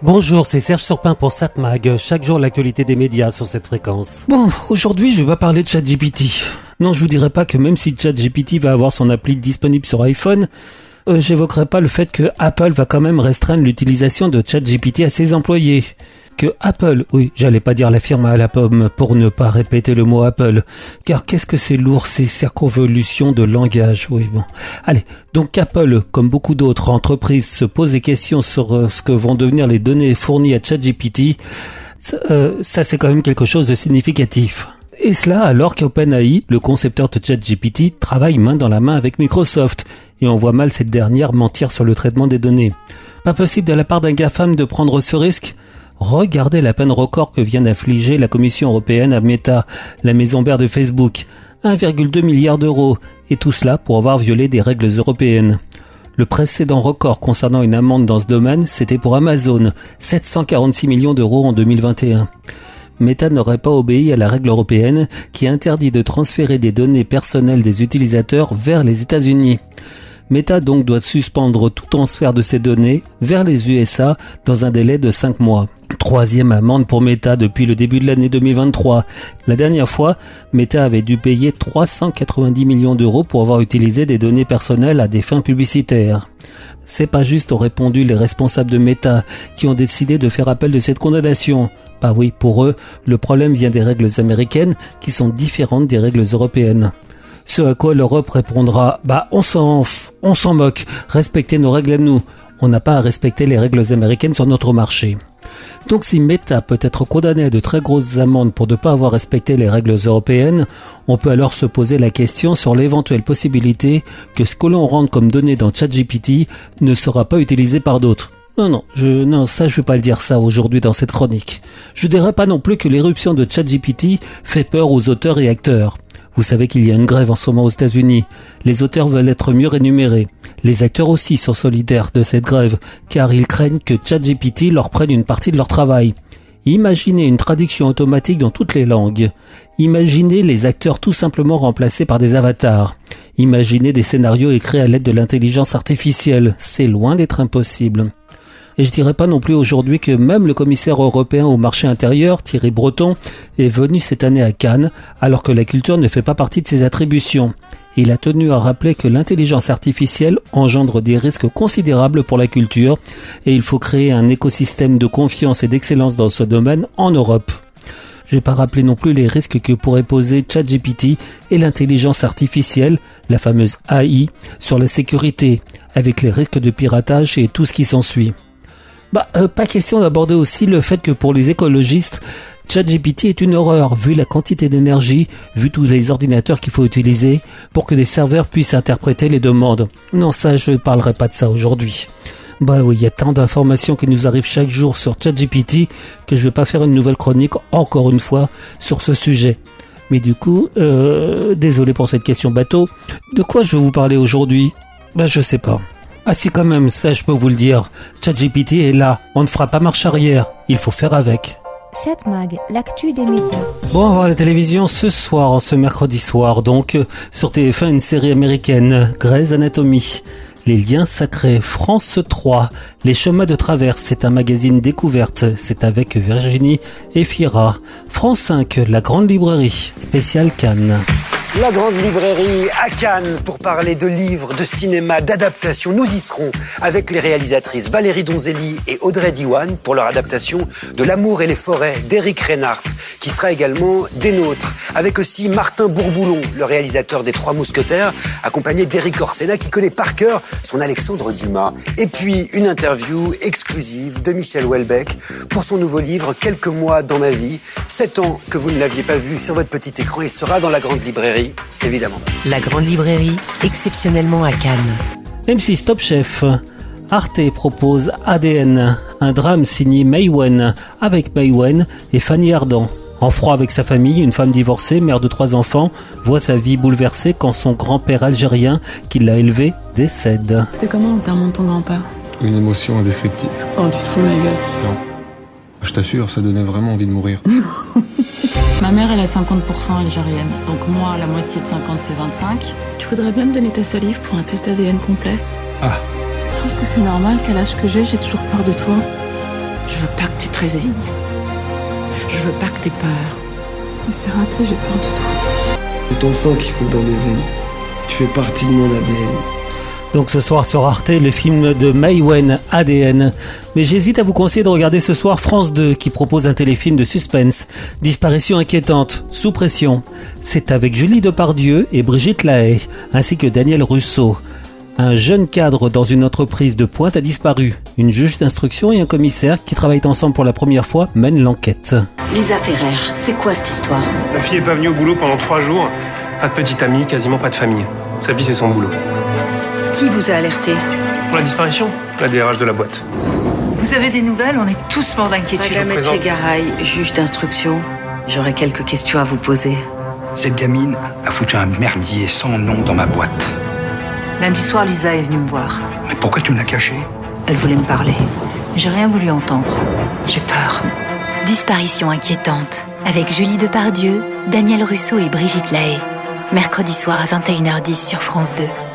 Bonjour, c'est Serge Surpin pour SatMag. Chaque jour, l'actualité des médias sur cette fréquence. Bon, aujourd'hui, je vais pas parler de ChatGPT. Non, je vous dirai pas que même si ChatGPT va avoir son appli disponible sur iPhone, euh, j'évoquerai pas le fait que Apple va quand même restreindre l'utilisation de ChatGPT à ses employés que Apple, oui, j'allais pas dire la firme à la pomme pour ne pas répéter le mot Apple, car qu'est-ce que c'est lourd ces circonvolutions de langage, oui bon. Allez, donc Apple, comme beaucoup d'autres entreprises, se pose des questions sur euh, ce que vont devenir les données fournies à ChatGPT. Euh, ça c'est quand même quelque chose de significatif. Et cela alors qu'OpenAI, le concepteur de ChatGPT, travaille main dans la main avec Microsoft, et on voit mal cette dernière mentir sur le traitement des données. Pas possible de la part d'un GAFAM de prendre ce risque Regardez la peine record que vient d'infliger la Commission européenne à Meta, la maison mère de Facebook. 1,2 milliard d'euros, et tout cela pour avoir violé des règles européennes. Le précédent record concernant une amende dans ce domaine, c'était pour Amazon, 746 millions d'euros en 2021. Meta n'aurait pas obéi à la règle européenne qui interdit de transférer des données personnelles des utilisateurs vers les États-Unis. Meta donc doit suspendre tout transfert de ces données vers les USA dans un délai de 5 mois. Troisième amende pour Meta depuis le début de l'année 2023. La dernière fois, Meta avait dû payer 390 millions d'euros pour avoir utilisé des données personnelles à des fins publicitaires. C'est pas juste, ont répondu les responsables de Meta, qui ont décidé de faire appel de cette condamnation. Bah oui, pour eux, le problème vient des règles américaines qui sont différentes des règles européennes. Ce à quoi l'Europe répondra, bah on s'en, on s'en moque, respectez nos règles à nous. On n'a pas à respecter les règles américaines sur notre marché. Donc si Meta peut être condamné à de très grosses amendes pour ne pas avoir respecté les règles européennes, on peut alors se poser la question sur l'éventuelle possibilité que ce que l'on rentre comme données dans ChatGPT ne sera pas utilisé par d'autres. Non, non, je, non, ça je vais pas le dire ça aujourd'hui dans cette chronique. Je dirais pas non plus que l'éruption de ChatGPT fait peur aux auteurs et acteurs. Vous savez qu'il y a une grève en ce moment aux États-Unis. Les auteurs veulent être mieux rémunérés. Les acteurs aussi sont solidaires de cette grève, car ils craignent que ChatGPT leur prenne une partie de leur travail. Imaginez une traduction automatique dans toutes les langues. Imaginez les acteurs tout simplement remplacés par des avatars. Imaginez des scénarios écrits à l'aide de l'intelligence artificielle. C'est loin d'être impossible. Et je dirais pas non plus aujourd'hui que même le commissaire européen au marché intérieur, Thierry Breton, est venu cette année à Cannes, alors que la culture ne fait pas partie de ses attributions. Il a tenu à rappeler que l'intelligence artificielle engendre des risques considérables pour la culture et il faut créer un écosystème de confiance et d'excellence dans ce domaine en Europe. Je vais pas rappeler non plus les risques que pourrait poser ChatGPT et l'intelligence artificielle, la fameuse AI, sur la sécurité, avec les risques de piratage et tout ce qui s'ensuit. Bah, euh, pas question d'aborder aussi le fait que pour les écologistes, ChatGPT est une horreur, vu la quantité d'énergie, vu tous les ordinateurs qu'il faut utiliser pour que des serveurs puissent interpréter les demandes. Non, ça, je ne parlerai pas de ça aujourd'hui. Bah oui, il y a tant d'informations qui nous arrivent chaque jour sur ChatGPT que je vais pas faire une nouvelle chronique encore une fois sur ce sujet. Mais du coup, euh, désolé pour cette question bateau. De quoi je vais vous parler aujourd'hui? Bah je sais pas. Ah si quand même, ça je peux vous le dire. ChatGPT est là, on ne fera pas marche arrière, il faut faire avec. 7 Mag, l'actu des médias. Bon, on va voir la télévision ce soir, ce mercredi soir, donc sur TF1 une série américaine, Grey's Anatomy. Les liens sacrés, France 3, Les chemins de traverse, c'est un magazine découverte, c'est avec Virginie et Fira. France 5, La Grande Librairie, spécial Cannes. La grande librairie à Cannes pour parler de livres, de cinéma, d'adaptation. Nous y serons avec les réalisatrices Valérie Donzelli et Audrey Diwan pour leur adaptation de L'amour et les forêts d'Éric Reinhardt, qui sera également des nôtres. Avec aussi Martin Bourboulon, le réalisateur des Trois Mousquetaires, accompagné d'Éric Orsena qui connaît par cœur son Alexandre Dumas. Et puis une interview exclusive de Michel Houellebecq pour son nouveau livre Quelques mois dans ma vie. Sept ans que vous ne l'aviez pas vu sur votre petit écran, il sera dans la grande librairie évidemment. La Grande Librairie, exceptionnellement à Cannes. M6 Top Chef. Arte propose ADN, un drame signé Maywen, avec Maywen et Fanny Ardant. En froid avec sa famille, une femme divorcée, mère de trois enfants, voit sa vie bouleversée quand son grand-père algérien, qui l'a élevé, décède. C'était comment l'enterrement de ton grand-père? Une émotion indescriptible. Oh, tu te fous de ma gueule. Non. Je t'assure, ça donnait vraiment envie de mourir. Ma mère, elle est 50% algérienne. Donc moi, la moitié de 50, c'est 25. Tu voudrais bien me donner ta salive pour un test ADN complet? Ah, Je trouve que c'est normal qu'à l'âge que j'ai, j'ai toujours peur de toi? Je veux pas que tu te résignes. Je veux pas que t'aies peur. C'est raté, j'ai peur de toi. C'est ton sang qui coule dans mes veines. Tu fais partie de mon ADN. Donc ce soir sur Arte, le film de Maywen, ADN. Mais j'hésite à vous conseiller de regarder ce soir France 2 qui propose un téléfilm de suspense, Disparition inquiétante, sous pression. C'est avec Julie Depardieu et Brigitte Lahaye, ainsi que Daniel Russo. Un jeune cadre dans une entreprise de pointe a disparu. Une juge d'instruction et un commissaire qui travaillent ensemble pour la première fois mènent l'enquête. Lisa Ferrer, c'est quoi cette histoire? La fille est pas venue au boulot pendant trois jours. Pas de petite amie, quasiment pas de famille. Sa vie, c'est son boulot. Qui vous a alerté Pour la disparition La DRH de la boîte. Vous avez des nouvelles? On est tous morts d'inquiétude. Madame présente. Garay, juge d'instruction. J'aurais quelques questions à vous poser. Cette gamine a foutu un merdier sans nom dans ma boîte. Lundi soir, Lisa est venue me voir. Mais pourquoi tu me l'as caché Elle voulait me parler. Mais j'ai rien voulu entendre. J'ai peur. Disparition inquiétante avec Julie Depardieu, Daniel Russo et Brigitte Lahaye. Mercredi soir à 21h10 sur France 2.